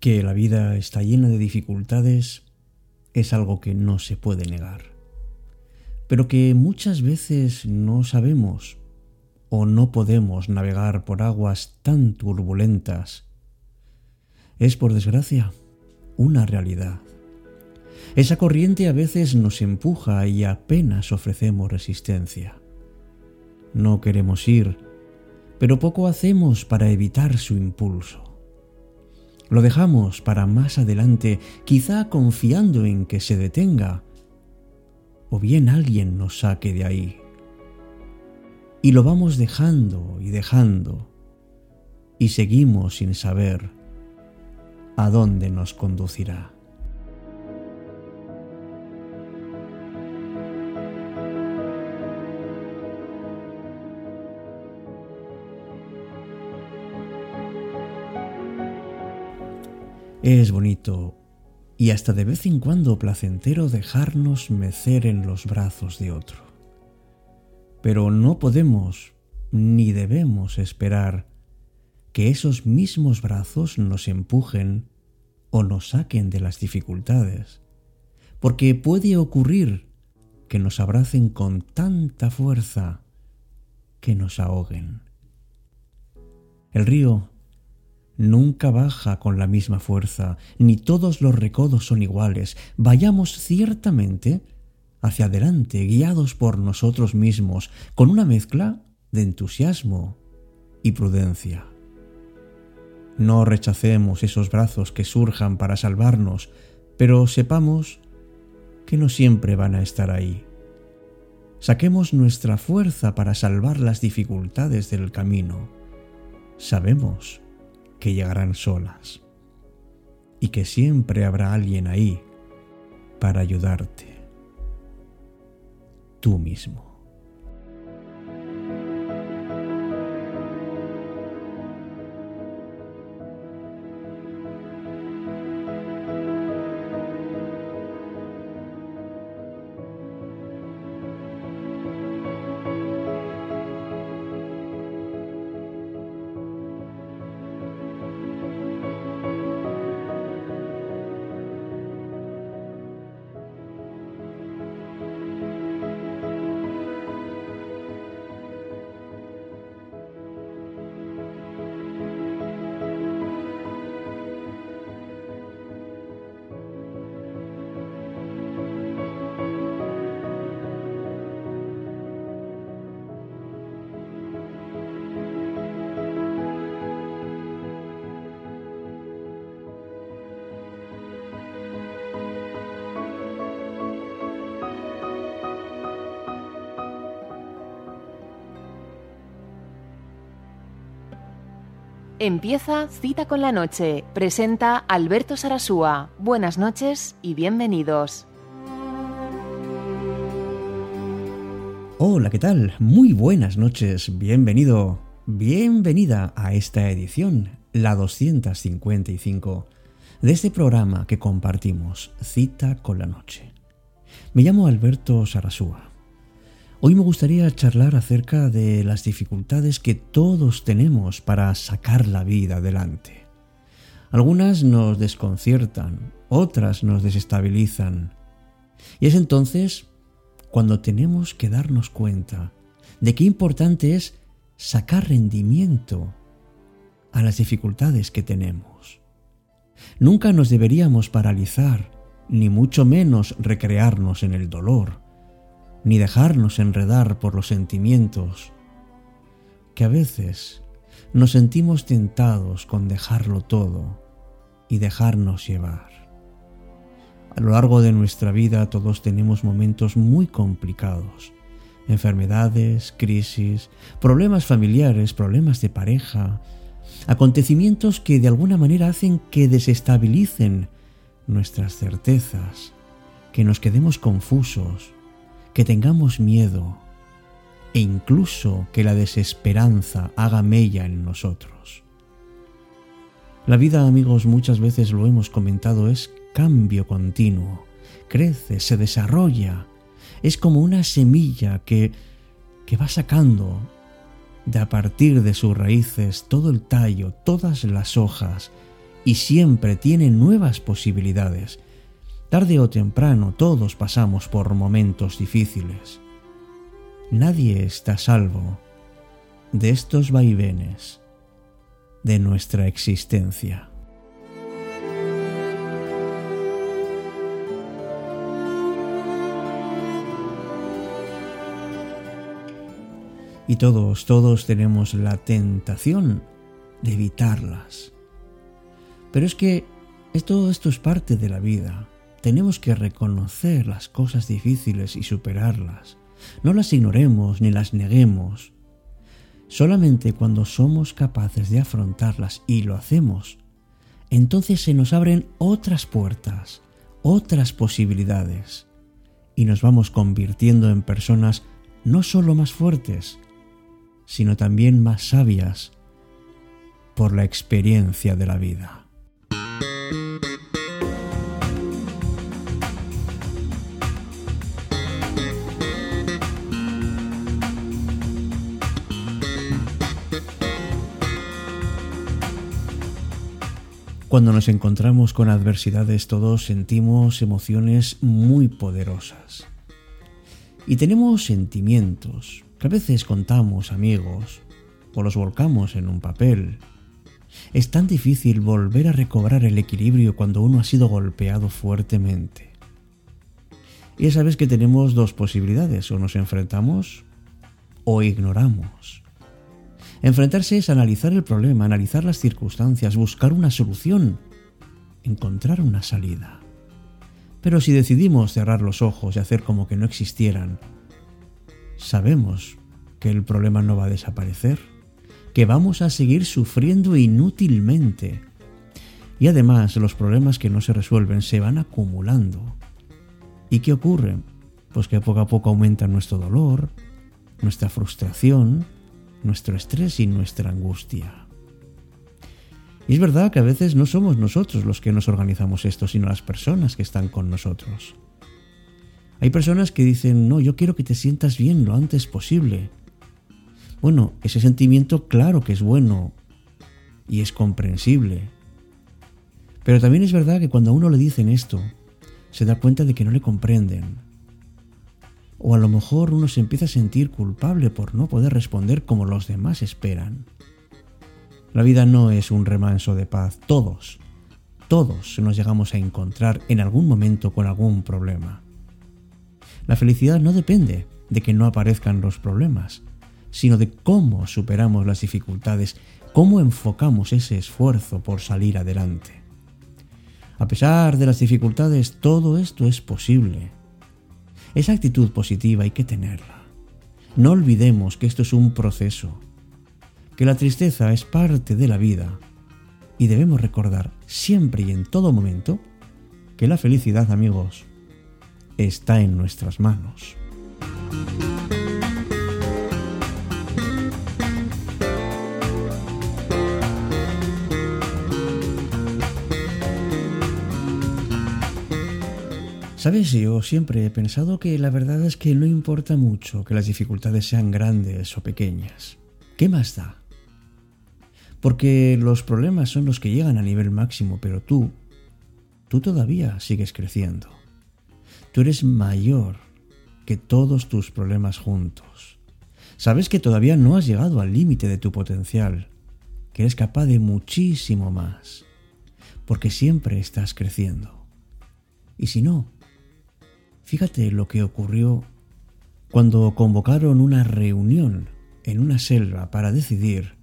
Que la vida está llena de dificultades es algo que no se puede negar, pero que muchas veces no sabemos o no podemos navegar por aguas tan turbulentas. Es, por desgracia, una realidad. Esa corriente a veces nos empuja y apenas ofrecemos resistencia. No queremos ir, pero poco hacemos para evitar su impulso. Lo dejamos para más adelante, quizá confiando en que se detenga, o bien alguien nos saque de ahí. Y lo vamos dejando y dejando, y seguimos sin saber a dónde nos conducirá. Es bonito y hasta de vez en cuando placentero dejarnos mecer en los brazos de otro. Pero no podemos ni debemos esperar que esos mismos brazos nos empujen o nos saquen de las dificultades, porque puede ocurrir que nos abracen con tanta fuerza que nos ahoguen. El río nunca baja con la misma fuerza, ni todos los recodos son iguales. Vayamos ciertamente hacia adelante, guiados por nosotros mismos, con una mezcla de entusiasmo y prudencia. No rechacemos esos brazos que surjan para salvarnos, pero sepamos que no siempre van a estar ahí. Saquemos nuestra fuerza para salvar las dificultades del camino. Sabemos que llegarán solas y que siempre habrá alguien ahí para ayudarte, tú mismo. Empieza Cita con la Noche. Presenta Alberto Sarasúa. Buenas noches y bienvenidos. Hola, ¿qué tal? Muy buenas noches. Bienvenido, bienvenida a esta edición, la 255, de este programa que compartimos, Cita con la Noche. Me llamo Alberto Sarasúa Hoy me gustaría charlar acerca de las dificultades que todos tenemos para sacar la vida adelante. Algunas nos desconciertan, otras nos desestabilizan. Y es entonces cuando tenemos que darnos cuenta de qué importante es sacar rendimiento a las dificultades que tenemos. Nunca nos deberíamos paralizar, ni mucho menos recrearnos en el dolor ni dejarnos enredar por los sentimientos, que a veces nos sentimos tentados con dejarlo todo y dejarnos llevar. A lo largo de nuestra vida todos tenemos momentos muy complicados, enfermedades, crisis, problemas familiares, problemas de pareja, acontecimientos que de alguna manera hacen que desestabilicen nuestras certezas, que nos quedemos confusos, que tengamos miedo e incluso que la desesperanza haga mella en nosotros. La vida, amigos, muchas veces lo hemos comentado, es cambio continuo, crece, se desarrolla, es como una semilla que, que va sacando de a partir de sus raíces todo el tallo, todas las hojas y siempre tiene nuevas posibilidades. Tarde o temprano todos pasamos por momentos difíciles. Nadie está salvo de estos vaivenes de nuestra existencia. Y todos, todos tenemos la tentación de evitarlas. Pero es que todo esto es parte de la vida. Tenemos que reconocer las cosas difíciles y superarlas. No las ignoremos ni las neguemos. Solamente cuando somos capaces de afrontarlas y lo hacemos, entonces se nos abren otras puertas, otras posibilidades, y nos vamos convirtiendo en personas no solo más fuertes, sino también más sabias por la experiencia de la vida. Cuando nos encontramos con adversidades todos sentimos emociones muy poderosas. Y tenemos sentimientos, que a veces contamos amigos o los volcamos en un papel. Es tan difícil volver a recobrar el equilibrio cuando uno ha sido golpeado fuertemente. Y ya sabes que tenemos dos posibilidades, o nos enfrentamos o ignoramos. Enfrentarse es analizar el problema, analizar las circunstancias, buscar una solución, encontrar una salida. Pero si decidimos cerrar los ojos y hacer como que no existieran, sabemos que el problema no va a desaparecer, que vamos a seguir sufriendo inútilmente. Y además los problemas que no se resuelven se van acumulando. ¿Y qué ocurre? Pues que poco a poco aumenta nuestro dolor, nuestra frustración, nuestro estrés y nuestra angustia. Y es verdad que a veces no somos nosotros los que nos organizamos esto, sino las personas que están con nosotros. Hay personas que dicen, no, yo quiero que te sientas bien lo antes posible. Bueno, ese sentimiento claro que es bueno y es comprensible. Pero también es verdad que cuando a uno le dicen esto, se da cuenta de que no le comprenden. O a lo mejor uno se empieza a sentir culpable por no poder responder como los demás esperan. La vida no es un remanso de paz. Todos, todos nos llegamos a encontrar en algún momento con algún problema. La felicidad no depende de que no aparezcan los problemas, sino de cómo superamos las dificultades, cómo enfocamos ese esfuerzo por salir adelante. A pesar de las dificultades, todo esto es posible. Esa actitud positiva hay que tenerla. No olvidemos que esto es un proceso, que la tristeza es parte de la vida y debemos recordar siempre y en todo momento que la felicidad, amigos, está en nuestras manos. Sabes, yo siempre he pensado que la verdad es que no importa mucho que las dificultades sean grandes o pequeñas. ¿Qué más da? Porque los problemas son los que llegan a nivel máximo, pero tú, tú todavía sigues creciendo. Tú eres mayor que todos tus problemas juntos. Sabes que todavía no has llegado al límite de tu potencial, que eres capaz de muchísimo más, porque siempre estás creciendo. Y si no, fíjate lo que ocurrió cuando convocaron una reunión en una selva para decidir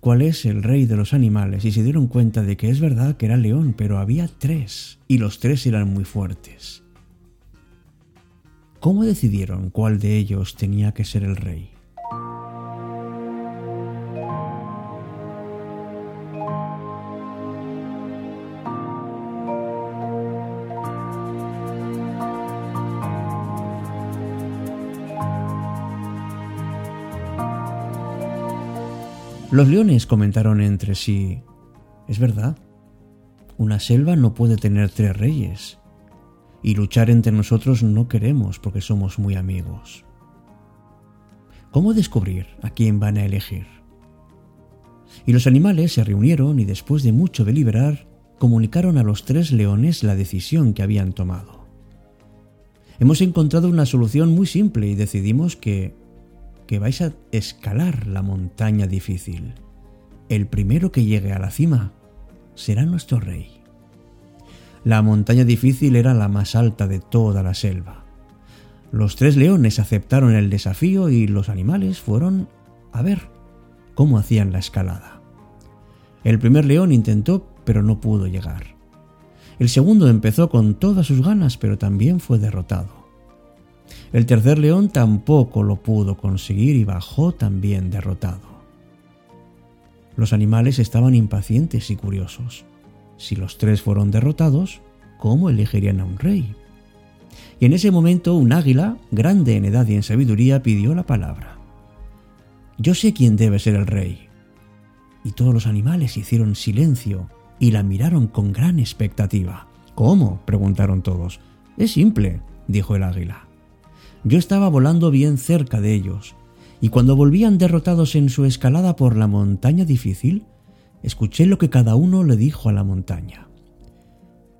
cuál es el rey de los animales y se dieron cuenta de que es verdad que era león, pero había tres y los tres eran muy fuertes. ¿Cómo decidieron cuál de ellos tenía que ser el rey? Los leones comentaron entre sí, es verdad, una selva no puede tener tres reyes, y luchar entre nosotros no queremos porque somos muy amigos. ¿Cómo descubrir a quién van a elegir? Y los animales se reunieron y después de mucho deliberar, comunicaron a los tres leones la decisión que habían tomado. Hemos encontrado una solución muy simple y decidimos que que vais a escalar la montaña difícil. El primero que llegue a la cima será nuestro rey. La montaña difícil era la más alta de toda la selva. Los tres leones aceptaron el desafío y los animales fueron a ver cómo hacían la escalada. El primer león intentó, pero no pudo llegar. El segundo empezó con todas sus ganas, pero también fue derrotado. El tercer león tampoco lo pudo conseguir y bajó también derrotado. Los animales estaban impacientes y curiosos. Si los tres fueron derrotados, ¿cómo elegirían a un rey? Y en ese momento un águila, grande en edad y en sabiduría, pidió la palabra. Yo sé quién debe ser el rey. Y todos los animales hicieron silencio y la miraron con gran expectativa. ¿Cómo? preguntaron todos. Es simple, dijo el águila. Yo estaba volando bien cerca de ellos, y cuando volvían derrotados en su escalada por la montaña difícil, escuché lo que cada uno le dijo a la montaña.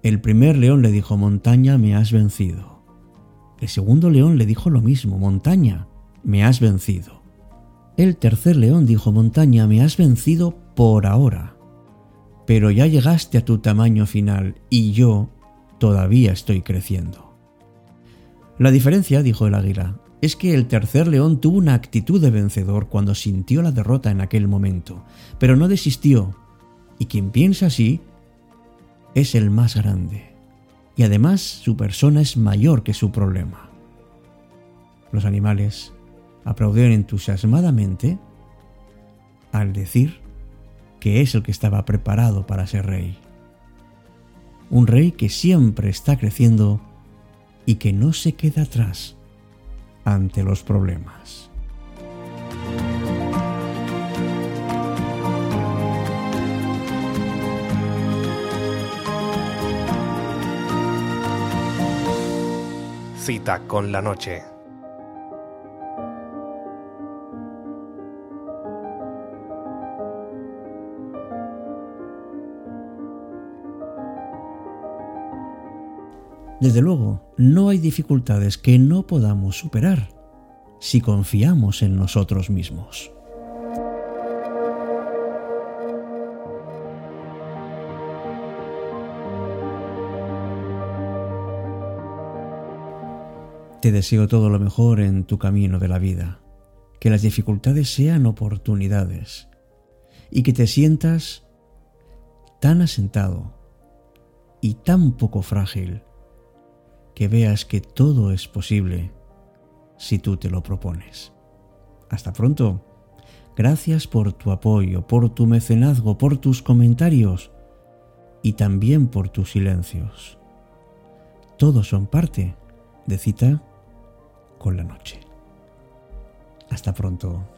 El primer león le dijo, montaña, me has vencido. El segundo león le dijo lo mismo, montaña, me has vencido. El tercer león dijo, montaña, me has vencido por ahora. Pero ya llegaste a tu tamaño final y yo todavía estoy creciendo. La diferencia, dijo el águila, es que el tercer león tuvo una actitud de vencedor cuando sintió la derrota en aquel momento, pero no desistió, y quien piensa así es el más grande, y además su persona es mayor que su problema. Los animales aplaudieron entusiasmadamente al decir que es el que estaba preparado para ser rey. Un rey que siempre está creciendo y que no se queda atrás ante los problemas. Cita con la noche. Desde luego, no hay dificultades que no podamos superar si confiamos en nosotros mismos. Te deseo todo lo mejor en tu camino de la vida, que las dificultades sean oportunidades y que te sientas tan asentado y tan poco frágil que veas que todo es posible si tú te lo propones. Hasta pronto. Gracias por tu apoyo, por tu mecenazgo, por tus comentarios y también por tus silencios. Todos son parte de cita con la noche. Hasta pronto.